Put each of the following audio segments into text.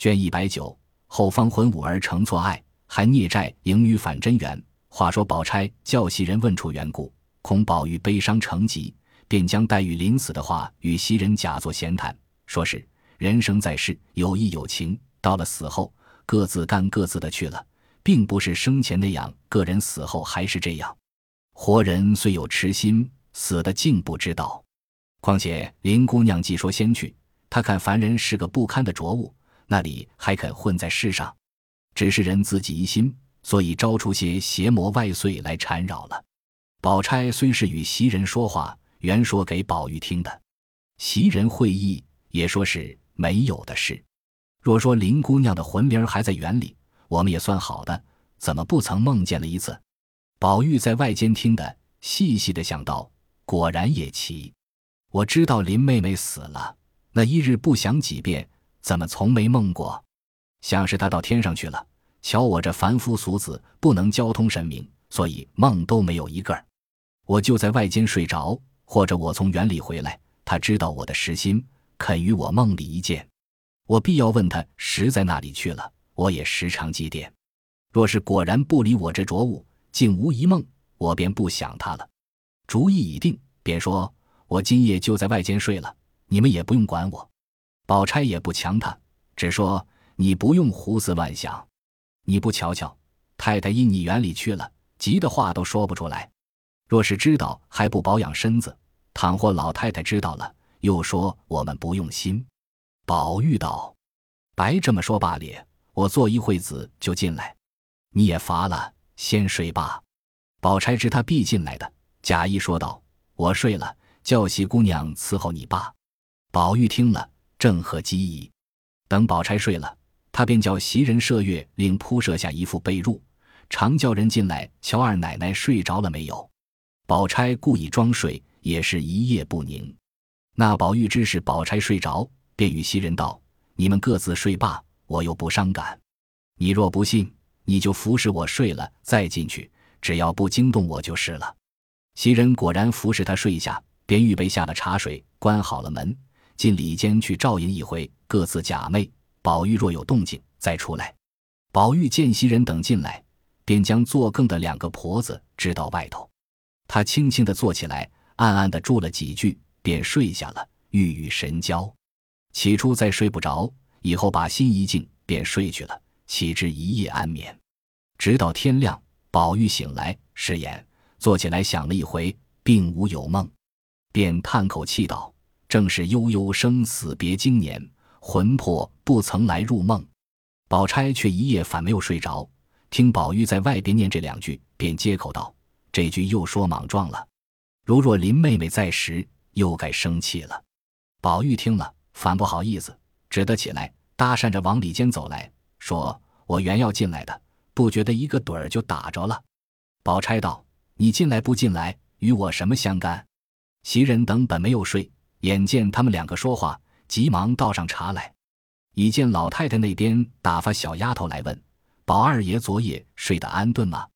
卷一百九，后方魂武而成错爱，还孽债盈余反真缘。话说宝钗叫袭人问出缘故，恐宝玉悲伤成疾，便将黛玉临死的话与袭人假作闲谈，说是人生在世有义有情，到了死后各自干各自的去了，并不是生前那样，个人死后还是这样。活人虽有痴心，死的竟不知道。况且林姑娘既说先去，她看凡人是个不堪的浊物，那里还肯混在世上？只是人自己疑心，所以招出些邪魔外祟来缠扰了。宝钗虽是与袭人说话，原说给宝玉听的，袭人会意，也说是没有的事。若说林姑娘的魂灵还在园里，我们也算好的，怎么不曾梦见了一次？宝玉在外间听的，细细的想到，果然也奇。我知道林妹妹死了，那一日不想几遍，怎么从没梦过？像是他到天上去了。瞧我这凡夫俗子，不能交通神明，所以梦都没有一个。我就在外间睡着，或者我从园里回来，他知道我的实心，肯与我梦里一见。我必要问他实在那里去了，我也时常祭奠。若是果然不理我这浊物。竟无一梦，我便不想他了。主意已定，便说：“我今夜就在外间睡了，你们也不用管我。”宝钗也不强他，只说：“你不用胡思乱想。你不瞧瞧，太太因你园里去了，急的话都说不出来。若是知道，还不保养身子；倘或老太太知道了，又说我们不用心。”宝玉道：“白这么说罢了，我坐一会子就进来。你也乏了。”先睡吧，宝钗知他必进来的，假意说道：“我睡了，叫袭姑娘伺候你罢。”宝玉听了，正合机意。等宝钗睡了，他便叫袭人麝月另铺设下一副被褥，常叫人进来瞧二奶奶睡着了没有。宝钗故意装睡，也是一夜不宁。那宝玉知是宝钗睡着，便与袭人道：“你们各自睡罢，我又不伤感。你若不信。”你就服侍我睡了，再进去，只要不惊动我就是了。袭人果然服侍他睡下，便预备下了茶水，关好了门，进里间去照应一回，各自假寐。宝玉若有动静，再出来。宝玉见袭人等进来，便将作更的两个婆子支到外头。他轻轻地坐起来，暗暗地住了几句，便睡下了，欲语神交。起初再睡不着，以后把心一静，便睡去了，岂知一夜安眠。直到天亮，宝玉醒来，失言，坐起来想了一回，并无有梦，便叹口气道：“正是悠悠生死别经年，魂魄不曾来入梦。”宝钗却一夜反没有睡着，听宝玉在外边念这两句，便接口道：“这句又说莽撞了。如若林妹妹在时，又该生气了。”宝玉听了，反不好意思，只得起来搭讪着往里间走来说：“我原要进来的。”不觉得一个盹儿就打着了，宝钗道：“你进来不进来，与我什么相干？”袭人等本没有睡，眼见他们两个说话，急忙倒上茶来。已见老太太那边打发小丫头来问：“宝二爷昨夜睡得安顿吗？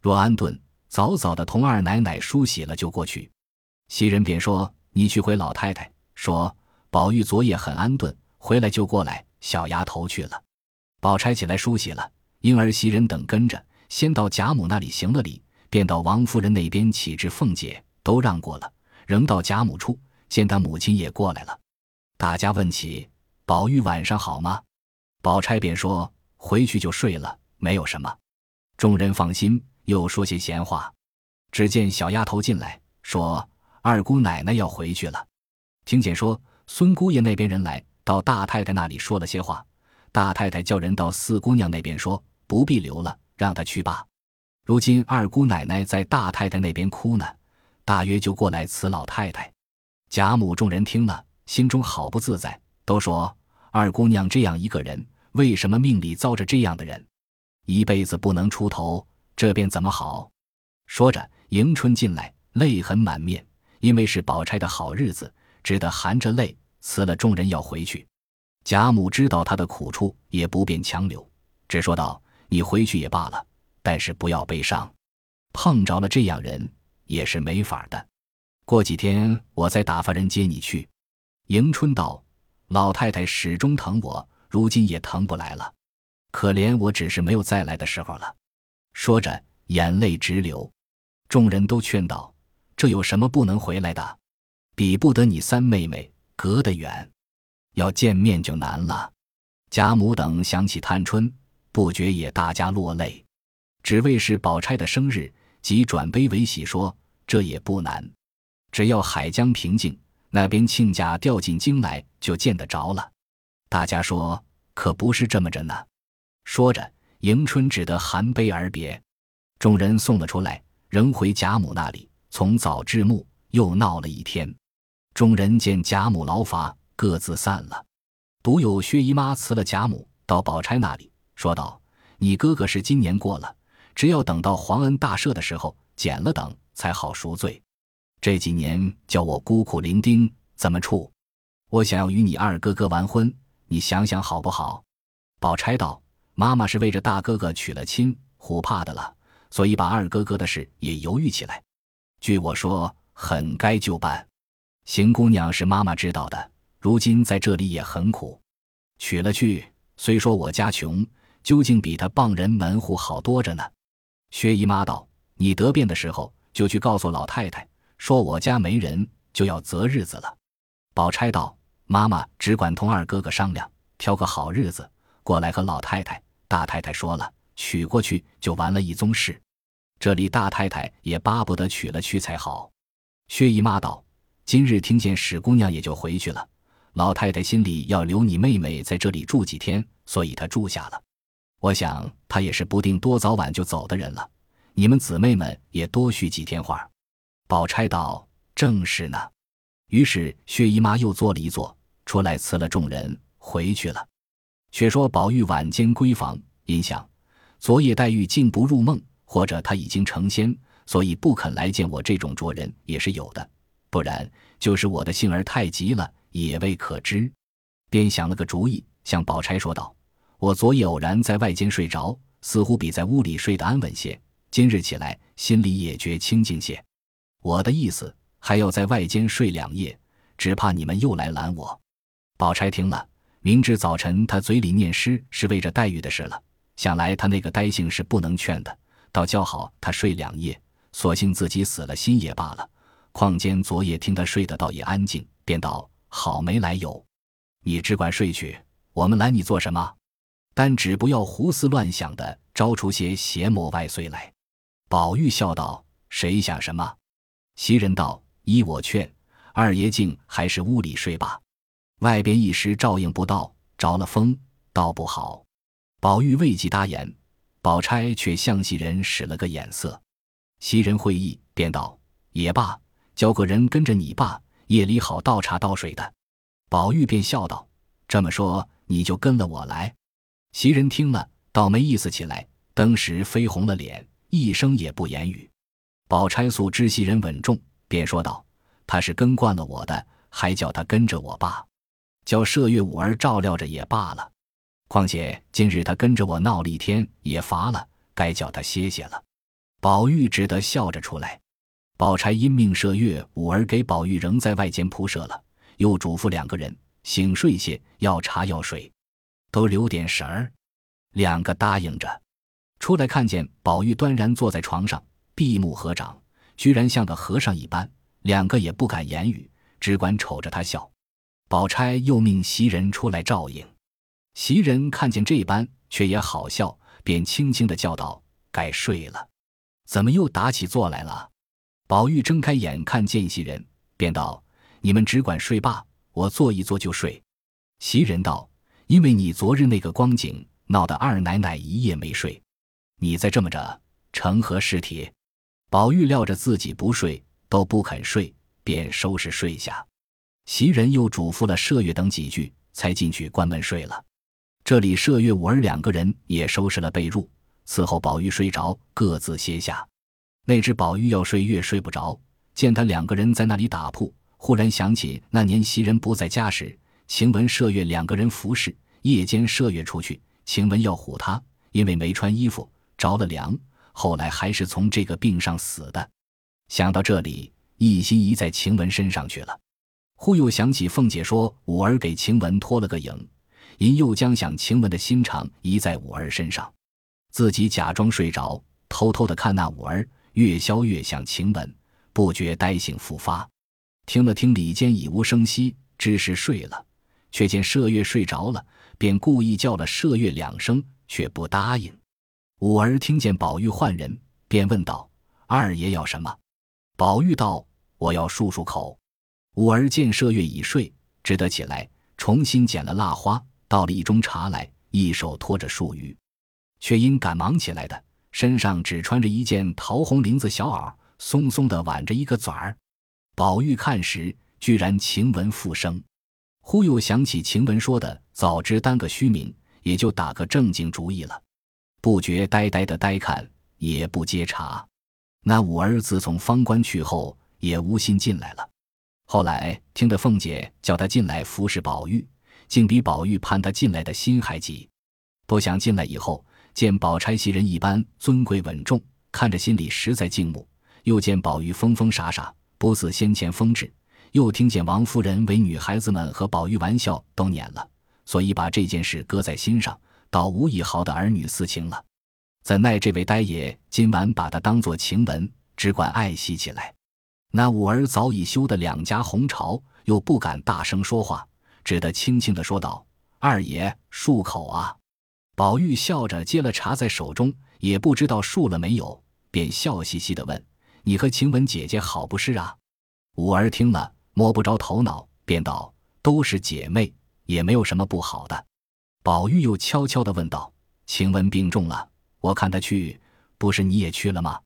若安顿，早早的同二奶奶梳洗了就过去。”袭人便说：“你去回老太太，说宝玉昨夜很安顿，回来就过来。”小丫头去了，宝钗起来梳洗了。婴儿袭人等跟着，先到贾母那里行了礼，便到王夫人那边启至凤姐，都让过了。仍到贾母处，见他母亲也过来了。大家问起宝玉晚上好吗？宝钗便说回去就睡了，没有什么。众人放心，又说些闲话。只见小丫头进来，说二姑奶奶要回去了。听见说孙姑爷那边人来到大太太那里说了些话，大太太叫人到四姑娘那边说。不必留了，让她去罢。如今二姑奶奶在大太太那边哭呢，大约就过来辞老太太。贾母众人听了，心中好不自在，都说二姑娘这样一个人，为什么命里遭着这样的人，一辈子不能出头，这便怎么好？说着，迎春进来，泪痕满面，因为是宝钗的好日子，只得含着泪辞了众人要回去。贾母知道她的苦处，也不便强留，只说道。你回去也罢了，但是不要悲伤。碰着了这样人也是没法的。过几天我再打发人接你去。迎春道：“老太太始终疼我，如今也疼不来了。可怜我只是没有再来的时候了。说着，眼泪直流。众人都劝道：“这有什么不能回来的？比不得你三妹妹，隔得远，要见面就难了。”贾母等想起探春，不觉也大家落泪。只为是宝钗的生日，即转悲为喜，说这也不难，只要海江平静，那边亲家调进京来，就见得着了。大家说可不是这么着呢。说着，迎春只得含悲而别。众人送了出来。仍回贾母那里，从早至暮又闹了一天。众人见贾母劳乏，各自散了。独有薛姨妈辞了贾母，到宝钗那里，说道：“你哥哥是今年过了，只要等到皇恩大赦的时候减了等，才好赎罪。这几年叫我孤苦伶仃，怎么处？我想要与你二哥哥完婚，你想想好不好？”宝钗道：“妈妈是为着大哥哥娶了亲，虎怕的了。”所以把二哥哥的事也犹豫起来。据我说，很该就办。邢姑娘是妈妈知道的，如今在这里也很苦，娶了去，虽说我家穷，究竟比她傍人门户好多着呢。薛姨妈道：“你得便的时候，就去告诉老太太，说我家没人，就要择日子了。”宝钗道：“妈妈只管同二哥哥商量，挑个好日子过来和老太太、大太太说了，娶过去就完了一宗事。”这里大太太也巴不得娶了去才好。薛姨妈道：“今日听见史姑娘也就回去了，老太太心里要留你妹妹在这里住几天，所以她住下了。我想她也是不定多早晚就走的人了。你们姊妹们也多叙几天话。”宝钗道：“正是呢。”于是薛姨妈又坐了一坐，出来辞了众人回去了。却说宝玉晚间闺房，因想昨夜黛玉竟不入梦。或者他已经成仙，所以不肯来见我这种拙人也是有的，不然就是我的性儿太急了，也未可知。便想了个主意，向宝钗说道：“我昨夜偶然在外间睡着，似乎比在屋里睡得安稳些。今日起来，心里也觉清静些。我的意思还要在外间睡两夜，只怕你们又来拦我。”宝钗听了，明知早晨他嘴里念诗是为着黛玉的事了，想来他那个呆性是不能劝的。倒叫好，他睡两夜，索性自己死了心也罢了。况间昨夜听他睡得倒也安静，便道：“好没来由，你只管睡去，我们拦你做什么？但只不要胡思乱想的招出些邪魔外祟来。”宝玉笑道：“谁想什么？”袭人道：“依我劝，二爷竟还是屋里睡吧，外边一时照应不到，着了风，倒不好。”宝玉未及答言。宝钗却向袭人使了个眼色，袭人会意，便道：“也罢，叫个人跟着你爸，夜里好倒茶倒水的。”宝玉便笑道：“这么说，你就跟了我来。”袭人听了，倒没意思起来，当时绯红了脸，一声也不言语。宝钗素知袭人稳重，便说道：“他是跟惯了我的，还叫他跟着我爸，叫麝月五儿照料着也罢了。”况且今日他跟着我闹了一天，也乏了，该叫他歇歇了。宝玉只得笑着出来。宝钗因命麝月、五儿给宝玉仍在外间铺设了，又嘱咐两个人醒睡些，要茶要水，都留点神儿。两个答应着，出来看见宝玉端然坐在床上，闭目合掌，居然像个和尚一般。两个也不敢言语，只管瞅着他笑。宝钗又命袭人出来照应。袭人看见这般，却也好笑，便轻轻的叫道：“该睡了，怎么又打起坐来了？”宝玉睁开眼看见袭人，便道：“你们只管睡罢，我坐一坐就睡。”袭人道：“因为你昨日那个光景，闹得二奶奶一夜没睡，你再这么着，成何事体？”宝玉料着自己不睡，都不肯睡，便收拾睡下。袭人又嘱咐了麝月等几句，才进去关门睡了。这里麝月、五儿两个人也收拾了被褥，伺候宝玉睡着，各自歇下。那只宝玉要睡，越睡不着。见他两个人在那里打铺，忽然想起那年袭人不在家时，晴雯、麝月两个人服侍。夜间麝月出去，晴雯要唬他，因为没穿衣服着了凉，后来还是从这个病上死的。想到这里，一心移在晴雯身上去了。忽又想起凤姐说五儿给晴雯托了个影。因又将想晴雯的心肠移在五儿身上，自己假装睡着，偷偷的看那五儿，越消越想晴雯，不觉呆性复发。听了听里间已无声息，知是睡了，却见麝月睡着了，便故意叫了麝月两声，却不答应。五儿听见宝玉唤人，便问道：“二爷要什么？”宝玉道：“我要漱漱口。”五儿见麝月已睡，只得起来，重新捡了蜡花，倒了一盅茶来，一手托着漱盂，却因赶忙起来的，身上只穿着一件桃红绫子小袄，松松的挽着一个嘴儿。宝玉看时，居然晴雯复生，忽又想起晴雯说的“早知耽个虚名”，也就打个正经主意了，不觉呆呆的呆看，也不接茬。那五儿自从方官去后，也无心进来了。后来听得凤姐叫他进来服侍宝玉，竟比宝玉盼他进来的心还急。不想进来以后，见宝钗袭人一般尊贵稳重，看着心里实在敬慕；又见宝玉疯疯傻傻。不似先前风致，又听见王夫人为女孩子们和宝玉玩笑，都撵了，所以把这件事搁在心上，倒无一毫的儿女私情了。怎奈这位呆爷今晚把他当作晴雯，只管爱惜起来。那五儿早已羞得两颊红潮，又不敢大声说话，只得轻轻的说道：“二爷漱口啊！”宝玉笑着接了茶在手中，也不知道漱了没有，便笑嘻嘻的问。你和晴雯姐姐好不是啊？五儿听了摸不着头脑，便道：“都是姐妹，也没有什么不好的。”宝玉又悄悄地问道：“晴雯病重了，我看她去，不是你也去了吗？”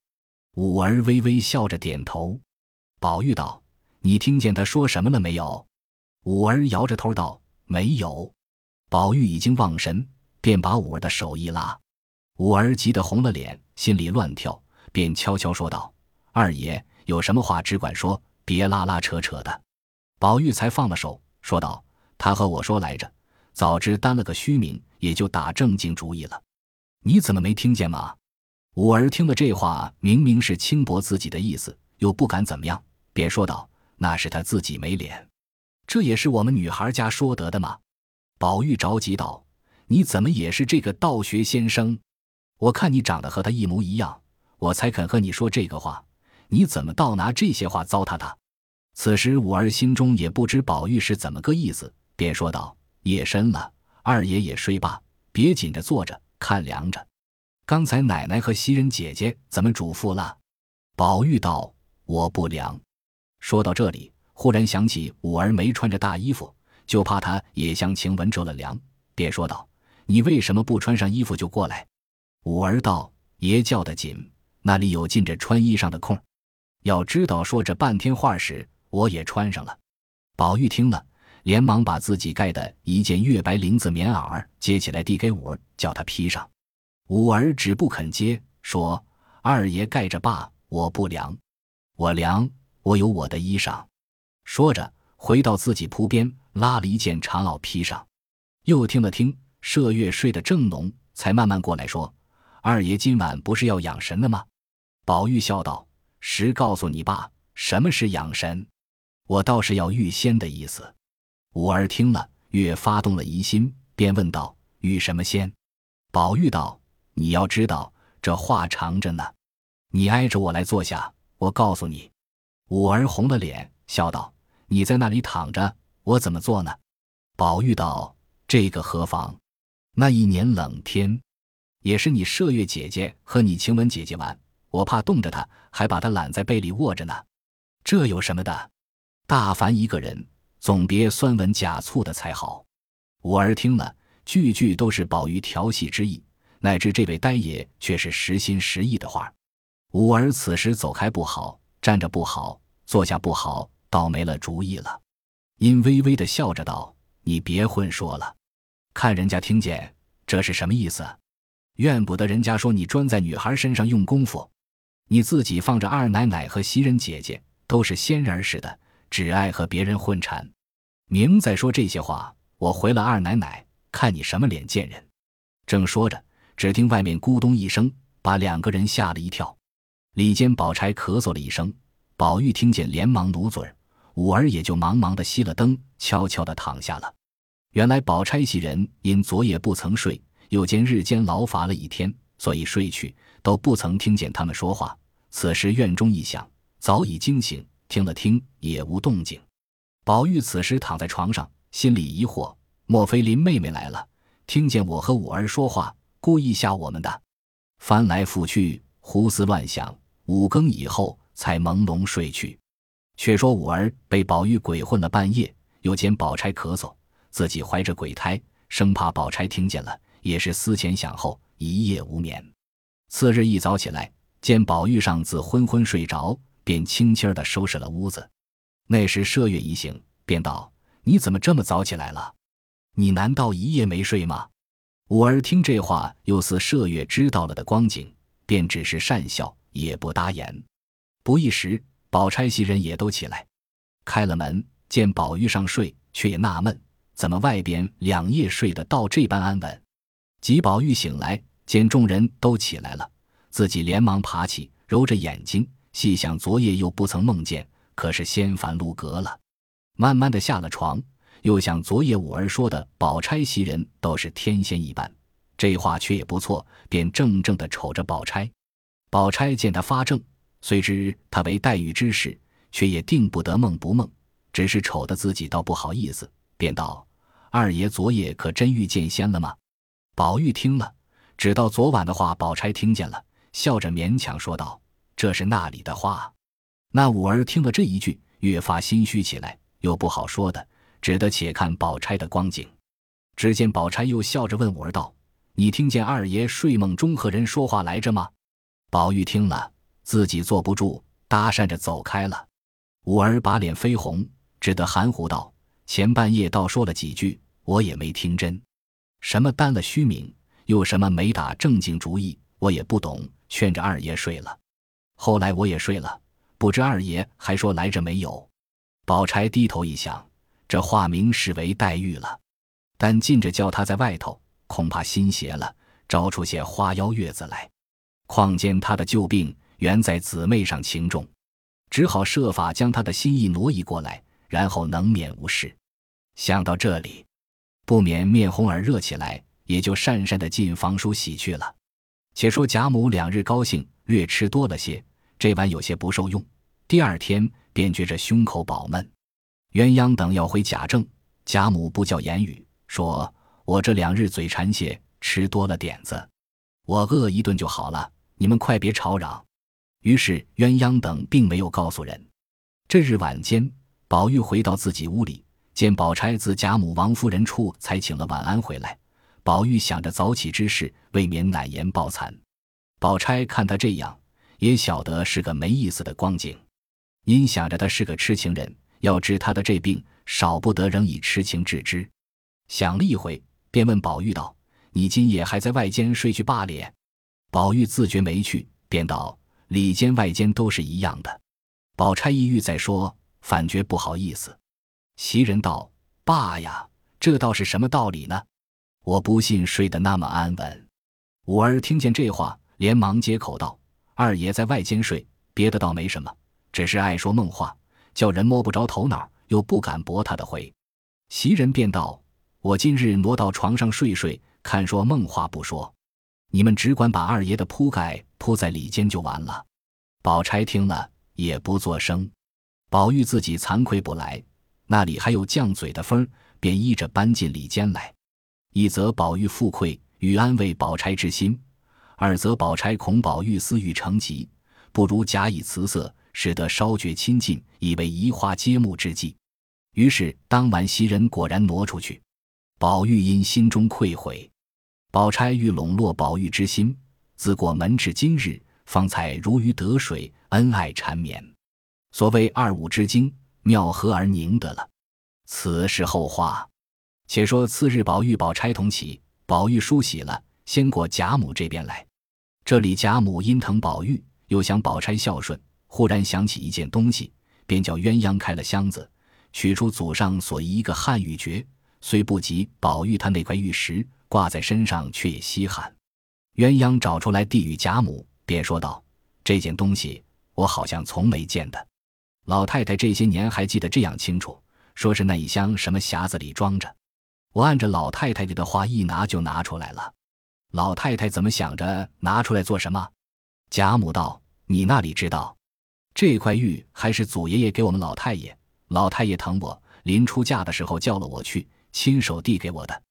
五儿微微笑着点头。宝玉道：“你听见她说什么了没有？”五儿摇着头道：“没有。”宝玉已经忘神，便把五儿的手一拉，五儿急得红了脸，心里乱跳，便悄悄说道。二爷有什么话只管说，别拉拉扯扯的。宝玉才放了手，说道：“他和我说来着，早知担了个虚名，也就打正经主意了。你怎么没听见吗？”五儿听了这话，明明是轻薄自己的意思，又不敢怎么样，便说道：“那是他自己没脸，这也是我们女孩家说得的嘛？”宝玉着急道：“你怎么也是这个道学先生？我看你长得和他一模一样，我才肯和你说这个话。”你怎么倒拿这些话糟蹋他？此时五儿心中也不知宝玉是怎么个意思，便说道：“夜深了，二爷也睡罢，别紧着坐着看凉着。刚才奶奶和袭人姐姐怎么嘱咐了？”宝玉道：“我不凉。”说到这里，忽然想起五儿没穿着大衣服，就怕他也向晴雯着了凉，便说道：“你为什么不穿上衣服就过来？”五儿道：“爷叫得紧，那里有进着穿衣裳的空？”要知道，说这半天话时，我也穿上了。宝玉听了，连忙把自己盖的一件月白绫子棉袄接起来，递给五儿，叫他披上。五儿只不肯接，说：“二爷盖着罢，我不凉，我凉，我有我的衣裳。”说着，回到自己铺边，拉了一件长袄披上。又听了听，麝月睡得正浓，才慢慢过来说：“二爷今晚不是要养神的吗？”宝玉笑道。实告诉你爸，什么是养神？我倒是要预先的意思。五儿听了，越发动了疑心，便问道：“遇什么仙？”宝玉道：“你要知道，这话长着呢。你挨着我来坐下，我告诉你。”五儿红了脸，笑道：“你在那里躺着，我怎么做呢？”宝玉道：“这个何妨？那一年冷天，也是你麝月姐姐和你晴雯姐姐玩。”我怕冻着她，还把她揽在被里卧着呢，这有什么的？大凡一个人，总别酸文假醋的才好。五儿听了，句句都是宝玉调戏之意，乃至这位呆爷却是实心实意的话。五儿此时走开不好，站着不好，坐下不好，倒没了主意了。因微微的笑着道：“你别混说了，看人家听见，这是什么意思？怨不得人家说你专在女孩身上用功夫。”你自己放着二奶奶和袭人姐姐都是仙人似的，只爱和别人混缠。明在说这些话，我回了二奶奶，看你什么脸见人。正说着，只听外面咕咚一声，把两个人吓了一跳。里间宝钗咳嗽了一声，宝玉听见，连忙努嘴，五儿也就忙忙的熄了灯，悄悄的躺下了。原来宝钗袭人因昨夜不曾睡，又兼日间劳乏了一天，所以睡去，都不曾听见他们说话。此时院中一响，早已惊醒，听了听也无动静。宝玉此时躺在床上，心里疑惑：莫非林妹妹来了，听见我和五儿说话，故意吓我们的？翻来覆去，胡思乱想，五更以后才朦胧睡去。却说五儿被宝玉鬼混了半夜，又见宝钗咳嗽，自己怀着鬼胎，生怕宝钗听见了，也是思前想后，一夜无眠。次日一早起来，见宝玉上自昏昏睡着，便轻轻的收拾了屋子。那时麝月一醒，便道：“你怎么这么早起来了？你难道一夜没睡吗？”五儿听这话，又似麝月知道了的光景，便只是讪笑，也不答言。不一时，宝钗袭人也都起来，开了门，见宝玉上睡，却也纳闷，怎么外边两夜睡得到这般安稳？及宝玉醒来，见众人都起来了，自己连忙爬起，揉着眼睛，细想昨夜又不曾梦见，可是仙凡路隔了。慢慢的下了床。又想昨夜五儿说的宝钗袭人都是天仙一般，这话却也不错，便怔怔的瞅着宝钗。宝钗见他发怔，虽知他为黛玉之事，却也定不得梦不梦，只是瞅得自己倒不好意思，便道：“二爷昨夜可真遇见仙了吗？”宝玉听了，知道昨晚的话宝钗听见了，笑着勉强说道：“这是那里的话。”那五儿听了这一句，越发心虚起来，又不好说的。只得且看宝钗的光景。只见宝钗又笑着问五儿道：“你听见二爷睡梦中和人说话来着吗？”宝玉听了，自己坐不住，搭讪着走开了。五儿把脸绯红，只得含糊道：“前半夜倒说了几句，我也没听真。什么担了虚名，又什么没打正经主意，我也不懂。劝着二爷睡了。后来我也睡了，不知二爷还说来着没有。”宝钗低头一想。这话明是为黛玉了，但近着叫他在外头，恐怕心邪了，招出些花妖月子来。况见他的旧病原在姊妹上情重，只好设法将他的心意挪移过来，然后能免无事。想到这里，不免面红耳热起来，也就讪讪的进房梳洗去了。且说贾母两日高兴，略吃多了些，这碗有些不受用，第二天便觉着胸口饱闷。鸳鸯等要回贾政，贾母不叫言语，说：“我这两日嘴馋些，吃多了点子，我饿一顿就好了。你们快别吵嚷。”于是鸳鸯等并没有告诉人。这日晚间，宝玉回到自己屋里，见宝钗自贾母、王夫人处才请了晚安回来。宝玉想着早起之事，未免难言抱残。宝钗看他这样，也晓得是个没意思的光景，因想着他是个痴情人。要治他的这病，少不得仍以痴情治之。想了一回，便问宝玉道：“你今夜还在外间睡去罢了？”宝玉自觉没趣，便道：“里间外间都是一样的。”宝钗一欲再说，反觉不好意思。袭人道：“爸呀，这倒是什么道理呢？我不信睡得那么安稳。”五儿听见这话，连忙接口道：“二爷在外间睡，别的倒没什么，只是爱说梦话。”叫人摸不着头脑，又不敢驳他的回。袭人便道：“我今日挪到床上睡睡，看说梦话不说，你们只管把二爷的铺盖铺在里间就完了。”宝钗听了也不作声。宝玉自己惭愧不来，那里还有犟嘴的风，便依着搬进里间来。一则宝玉负愧，与安慰宝钗之心；二则宝钗恐宝玉私欲成疾，不如假以辞色。使得稍觉亲近，以为移花接木之计。于是当晚袭人果然挪出去。宝玉因心中愧悔，宝钗欲笼络宝玉之心，自过门至今日，方才如鱼得水，恩爱缠绵。所谓二五之精，妙合而凝得了。此是后话。且说次日，宝玉、宝钗同起，宝玉梳洗了，先过贾母这边来。这里贾母因疼宝玉，又想宝钗孝顺。忽然想起一件东西，便叫鸳鸯开了箱子，取出祖上所遗一个汉玉珏，虽不及宝玉他那块玉石，挂在身上却也稀罕。鸳鸯找出来递与贾母，便说道：“这件东西我好像从没见的。老太太这些年还记得这样清楚，说是那一箱什么匣子里装着。”我按着老太太的话一拿就拿出来了。老太太怎么想着拿出来做什么？贾母道：“你那里知道？这块玉还是祖爷爷给我们老太爷，老太爷疼我，临出嫁的时候叫了我去，亲手递给我的，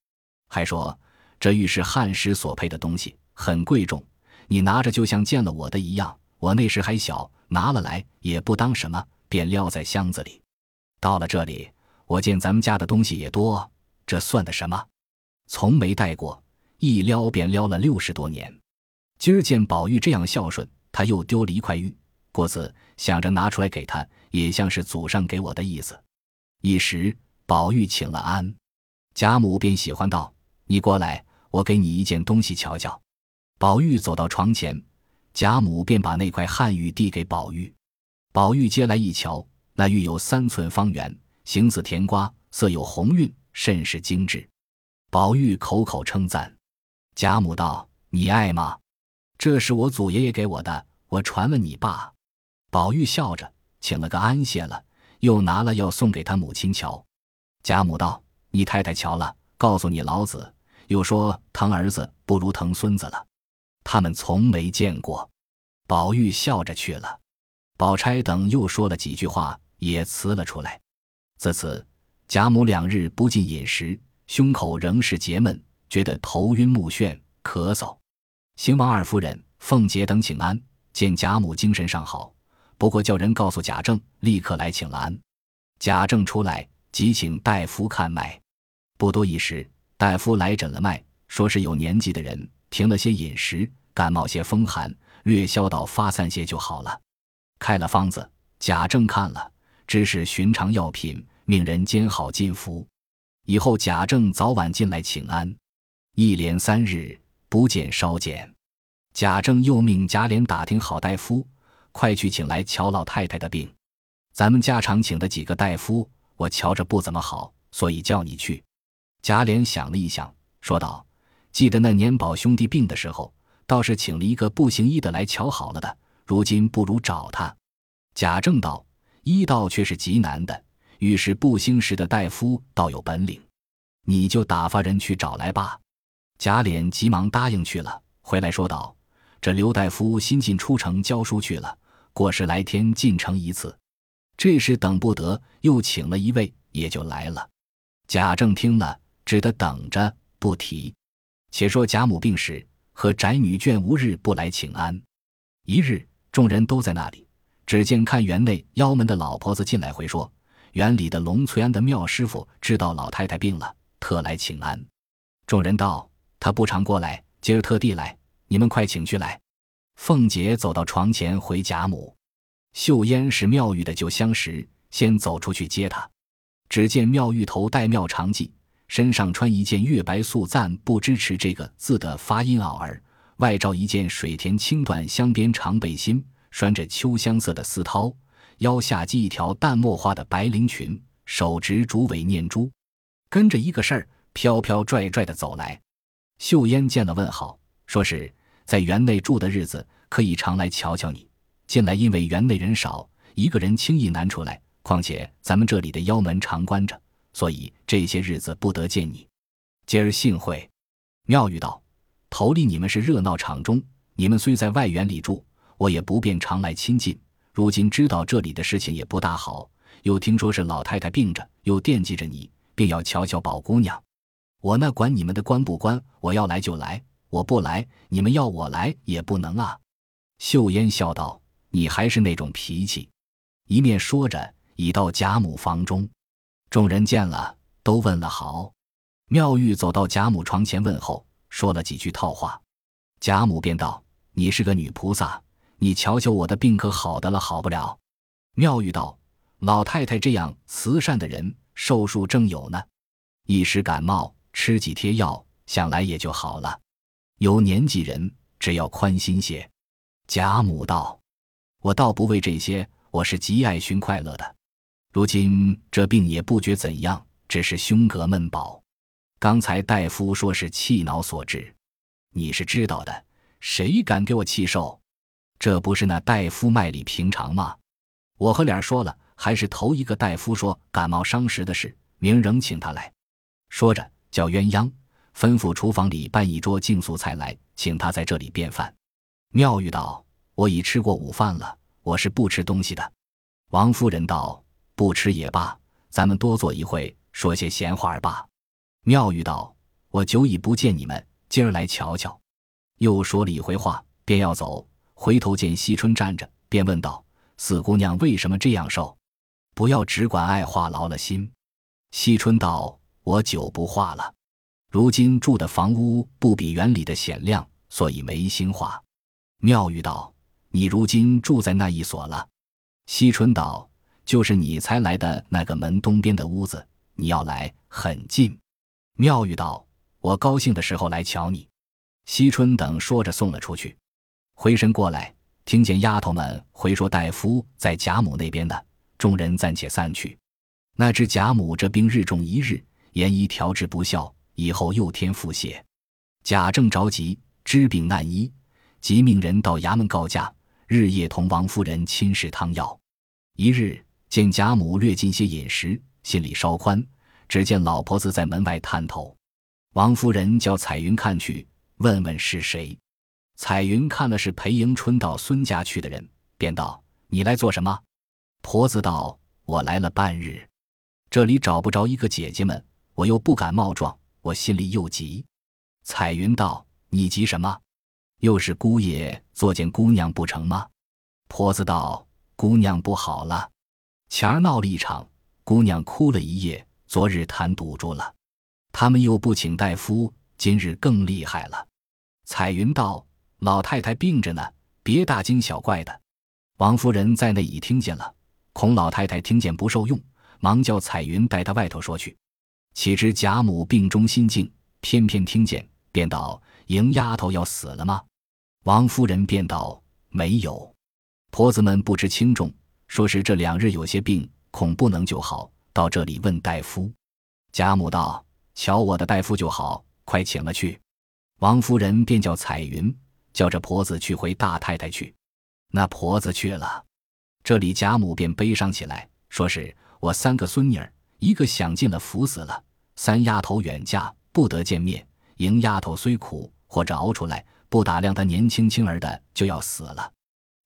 还说这玉是汉时所配的东西，很贵重，你拿着就像见了我的一样。我那时还小，拿了来也不当什么，便撂在箱子里。到了这里，我见咱们家的东西也多，这算的什么？从没带过。”一撩便撩了六十多年，今儿见宝玉这样孝顺，他又丢了一块玉，故此想着拿出来给他，也像是祖上给我的意思。一时宝玉请了安，贾母便喜欢道：“你过来，我给你一件东西瞧瞧。”宝玉走到床前，贾母便把那块汉玉递给宝玉。宝玉接来一瞧，那玉有三寸方圆，形似甜瓜，色有红晕，甚是精致。宝玉口口称赞。贾母道：“你爱吗？这是我祖爷爷给我的，我传了你爸。”宝玉笑着，请了个安谢了，又拿了药送给他母亲瞧。贾母道：“你太太瞧了，告诉你老子，又说疼儿子不如疼孙子了。他们从没见过。”宝玉笑着去了。宝钗等又说了几句话，也辞了出来。自此，贾母两日不进饮食，胸口仍是结闷。觉得头晕目眩，咳嗽。邢王二夫人、凤姐等请安，见贾母精神尚好，不过叫人告诉贾政，立刻来请了安。贾政出来，即请大夫看脉。不多一时，大夫来诊了脉，说是有年纪的人停了些饮食，感冒些风寒，略消到发散些就好了。开了方子，贾政看了，知是寻常药品，命人煎好进服。以后贾政早晚进来请安。一连三日不见稍减，贾政又命贾琏打听好大夫，快去请来瞧老太太的病。咱们家常请的几个大夫，我瞧着不怎么好，所以叫你去。贾琏想了一想，说道：“记得那年宝兄弟病的时候，倒是请了一个不行医的来瞧好了的。如今不如找他。”贾政道：“医道却是极难的，遇事不兴时的大夫倒有本领，你就打发人去找来吧。”贾琏急忙答应去了，回来说道：“这刘大夫新进出城教书去了，过十来天进城一次。这时等不得，又请了一位，也就来了。”贾政听了，只得等着不提。且说贾母病时，和宅女眷无日不来请安。一日，众人都在那里，只见看园内腰门的老婆子进来回说：“园里的龙翠庵的妙师傅知道老太太病了，特来请安。”众人道。他不常过来，今儿特地来，你们快请去来。凤姐走到床前回贾母，秀烟是妙玉的旧相识，先走出去接她。只见妙玉头戴妙长髻，身上穿一件月白素缎不支持这个字的发音袄儿，外罩一件水田青缎镶边长背心，拴着秋香色的丝绦，腰下系一条淡墨花的白绫裙，手执竹尾念珠，跟着一个事儿飘飘拽拽的走来。秀烟见了，问好，说是在园内住的日子，可以常来瞧瞧你。近来因为园内人少，一个人轻易难出来。况且咱们这里的腰门常关着，所以这些日子不得见你。今儿幸会。妙玉道：“头里你们是热闹场中，你们虽在外园里住，我也不便常来亲近。如今知道这里的事情也不大好，又听说是老太太病着，又惦记着你，便要瞧瞧宝姑娘。”我那管你们的关不关？我要来就来，我不来，你们要我来也不能啊。秀烟笑道：“你还是那种脾气。”一面说着，已到贾母房中。众人见了，都问了好。妙玉走到贾母床前问候，说了几句套话。贾母便道：“你是个女菩萨，你瞧瞧我的病可好的了，好不了。”妙玉道：“老太太这样慈善的人，寿数正有呢，一时感冒。”吃几贴药，想来也就好了。有年纪人，只要宽心些。贾母道：“我倒不为这些，我是极爱寻快乐的。如今这病也不觉怎样，只是胸膈闷饱。刚才大夫说是气恼所致，你是知道的，谁敢给我气受？这不是那大夫脉里平常吗？我和脸说了，还是头一个大夫说感冒伤时的事，明儿仍请他来。说着。叫鸳鸯，吩咐厨房里办一桌净素菜来，请他在这里便饭。妙玉道：“我已吃过午饭了，我是不吃东西的。”王夫人道：“不吃也罢，咱们多坐一会，说些闲话儿罢。”妙玉道：“我久已不见你们，今儿来瞧瞧。”又说了一回话，便要走，回头见惜春站着，便问道：“四姑娘为什么这样瘦？不要只管爱话劳了心。”惜春道：“我久不化了，如今住的房屋不比园里的显亮，所以没心化。”妙玉道：“你如今住在那一所了？”惜春道：“就是你才来的那个门东边的屋子。你要来很近。”妙玉道：“我高兴的时候来瞧你。”惜春等说着送了出去，回身过来，听见丫头们回说大夫在贾母那边呢。众人暂且散去。那只贾母这病日重一日，严医调治不效，以后又添腹泻。贾政着急，知病难医。即命人到衙门告假，日夜同王夫人亲试汤药。一日见贾母略进些饮食，心里稍宽。只见老婆子在门外探头，王夫人叫彩云看去，问问是谁。彩云看了是裴迎春到孙家去的人，便道：“你来做什么？”婆子道：“我来了半日，这里找不着一个姐姐们，我又不敢冒撞，我心里又急。”彩云道：“你急什么？”又是姑爷作践姑娘不成吗？婆子道：“姑娘不好了，前儿闹了一场，姑娘哭了一夜。昨日痰堵住了，他们又不请大夫，今日更厉害了。”彩云道：“老太太病着呢，别大惊小怪的。”王夫人在内已听见了，恐老太太听见不受用，忙叫彩云带她外头说去。岂知贾母病中心静，偏偏听见，便道。迎丫头要死了吗？王夫人便道：“没有。”婆子们不知轻重，说是这两日有些病，恐不能就好，到这里问大夫。贾母道：“瞧我的大夫就好，快请了去。”王夫人便叫彩云叫着婆子去回大太太去。那婆子去了，这里贾母便悲伤起来，说是我三个孙女儿，一个享尽了福死了，三丫头远嫁不得见面，迎丫头虽苦。或者熬出来，不打量她年轻轻儿的就要死了，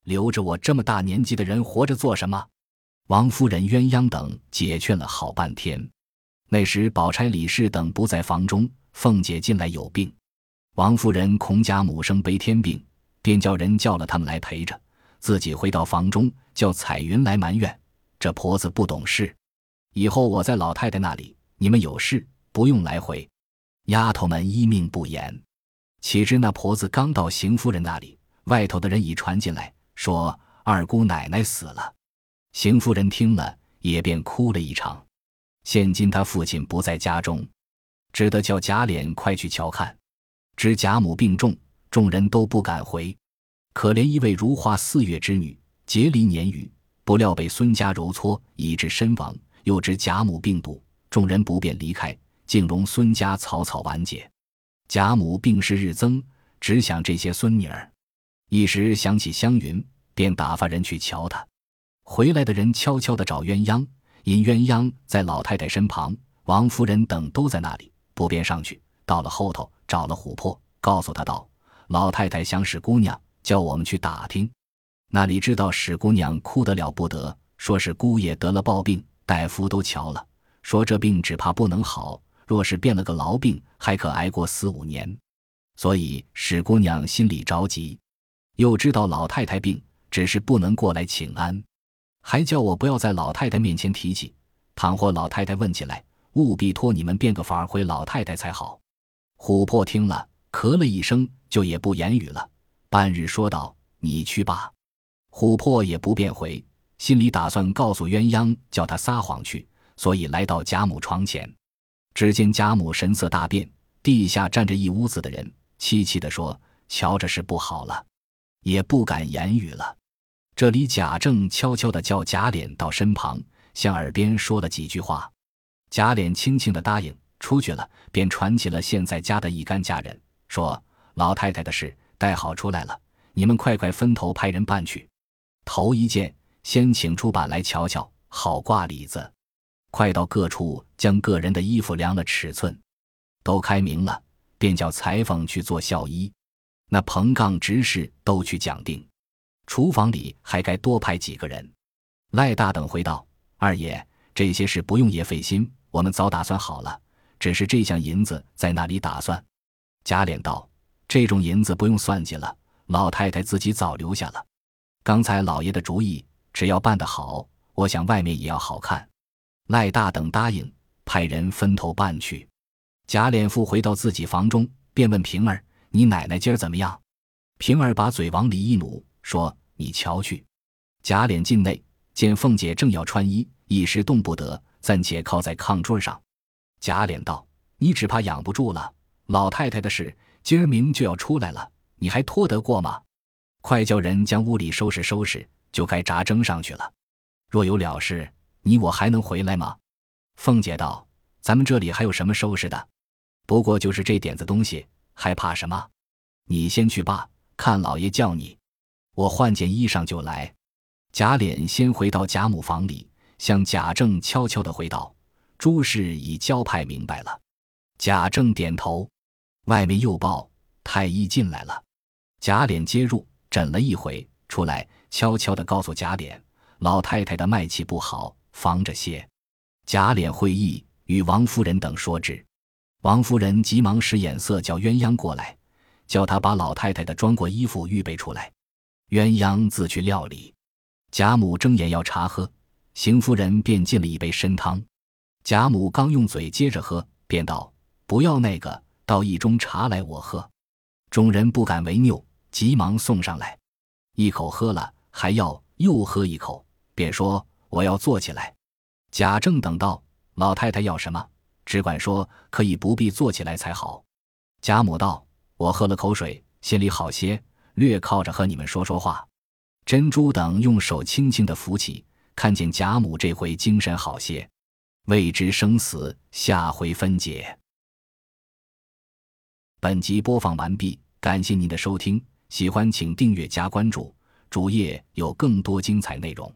留着我这么大年纪的人活着做什么？王夫人、鸳鸯等解劝了好半天。那时宝钗、李氏等不在房中，凤姐进来有病，王夫人恐贾母生悲天病，便叫人叫了他们来陪着，自己回到房中，叫彩云来埋怨这婆子不懂事。以后我在老太太那里，你们有事不用来回。丫头们依命不言。岂知那婆子刚到邢夫人那里，外头的人已传进来，说二姑奶奶死了。邢夫人听了，也便哭了一场。现今他父亲不在家中，只得叫贾琏快去瞧看。知贾母病重，众人都不敢回。可怜一位如花似月之女，结离年余，不料被孙家揉搓，以致身亡。又知贾母病笃，众人不便离开，竟容孙家草草完结。贾母病势日增，只想这些孙女儿，一时想起湘云，便打发人去瞧她。回来的人悄悄地找鸳鸯，因鸳鸯在老太太身旁，王夫人等都在那里，不便上去。到了后头，找了琥珀，告诉他道：“老太太想史姑娘，叫我们去打听。那里知道史姑娘哭得了不得，说是姑爷得了暴病，大夫都瞧了，说这病只怕不能好。”若是变了个痨病，还可挨过四五年，所以史姑娘心里着急，又知道老太太病，只是不能过来请安，还叫我不要在老太太面前提起。倘或老太太问起来，务必托你们变个法儿回老太太才好。琥珀听了，咳了一声，就也不言语了。半日说道：“你去吧。”琥珀也不便回，心里打算告诉鸳鸯，叫他撒谎去，所以来到贾母床前。只见贾母神色大变，地下站着一屋子的人，凄凄地说：“瞧着是不好了。”也不敢言语了。这里贾政悄悄地叫贾琏到身旁，向耳边说了几句话。贾琏轻轻地答应出去了，便传起了现在家的一干家人，说：“老太太的事带好出来了，你们快快分头派人办去。头一件，先请出板来瞧瞧，好挂里子。”快到各处将个人的衣服量了尺寸，都开明了，便叫裁缝去做孝衣。那棚杠执事都去讲定，厨房里还该多派几个人。赖大等回道：“二爷，这些事不用爷费心，我们早打算好了。只是这项银子在哪里打算？”贾琏道：“这种银子不用算计了，老太太自己早留下了。刚才老爷的主意，只要办得好，我想外面也要好看。”赖大等答应，派人分头办去。贾琏复回到自己房中，便问平儿：“你奶奶今儿怎么样？”平儿把嘴往里一努，说：“你瞧去。”贾琏进内，见凤姐正要穿衣，一时动不得，暂且靠在炕桌上。贾琏道：“你只怕养不住了。老太太的事，今儿明就要出来了，你还拖得过吗？快叫人将屋里收拾收拾，就该扎蒸上去了。若有了事。”你我还能回来吗？凤姐道：“咱们这里还有什么收拾的？不过就是这点子东西，还怕什么？你先去吧，看老爷叫你，我换件衣裳就来。”贾琏先回到贾母房里，向贾政悄悄的回道：“诸事已交派明白了。”贾政点头。外面又报太医进来了，贾琏接入，诊了一回，出来悄悄的告诉贾琏：“老太太的脉气不好。”防着些，贾琏会意，与王夫人等说之。王夫人急忙使眼色，叫鸳鸯过来，叫他把老太太的装过衣服预备出来。鸳鸯自去料理。贾母睁眼要茶喝，邢夫人便进了一杯参汤。贾母刚用嘴接着喝，便道：“不要那个，倒一盅茶来我喝。”众人不敢违拗，急忙送上来，一口喝了，还要又喝一口，便说。我要坐起来。贾政等道：“老太太要什么？只管说，可以不必坐起来才好。”贾母道：“我喝了口水，心里好些，略靠着和你们说说话。”珍珠等用手轻轻的扶起，看见贾母这回精神好些。未知生死，下回分解。本集播放完毕，感谢您的收听，喜欢请订阅加关注，主页有更多精彩内容。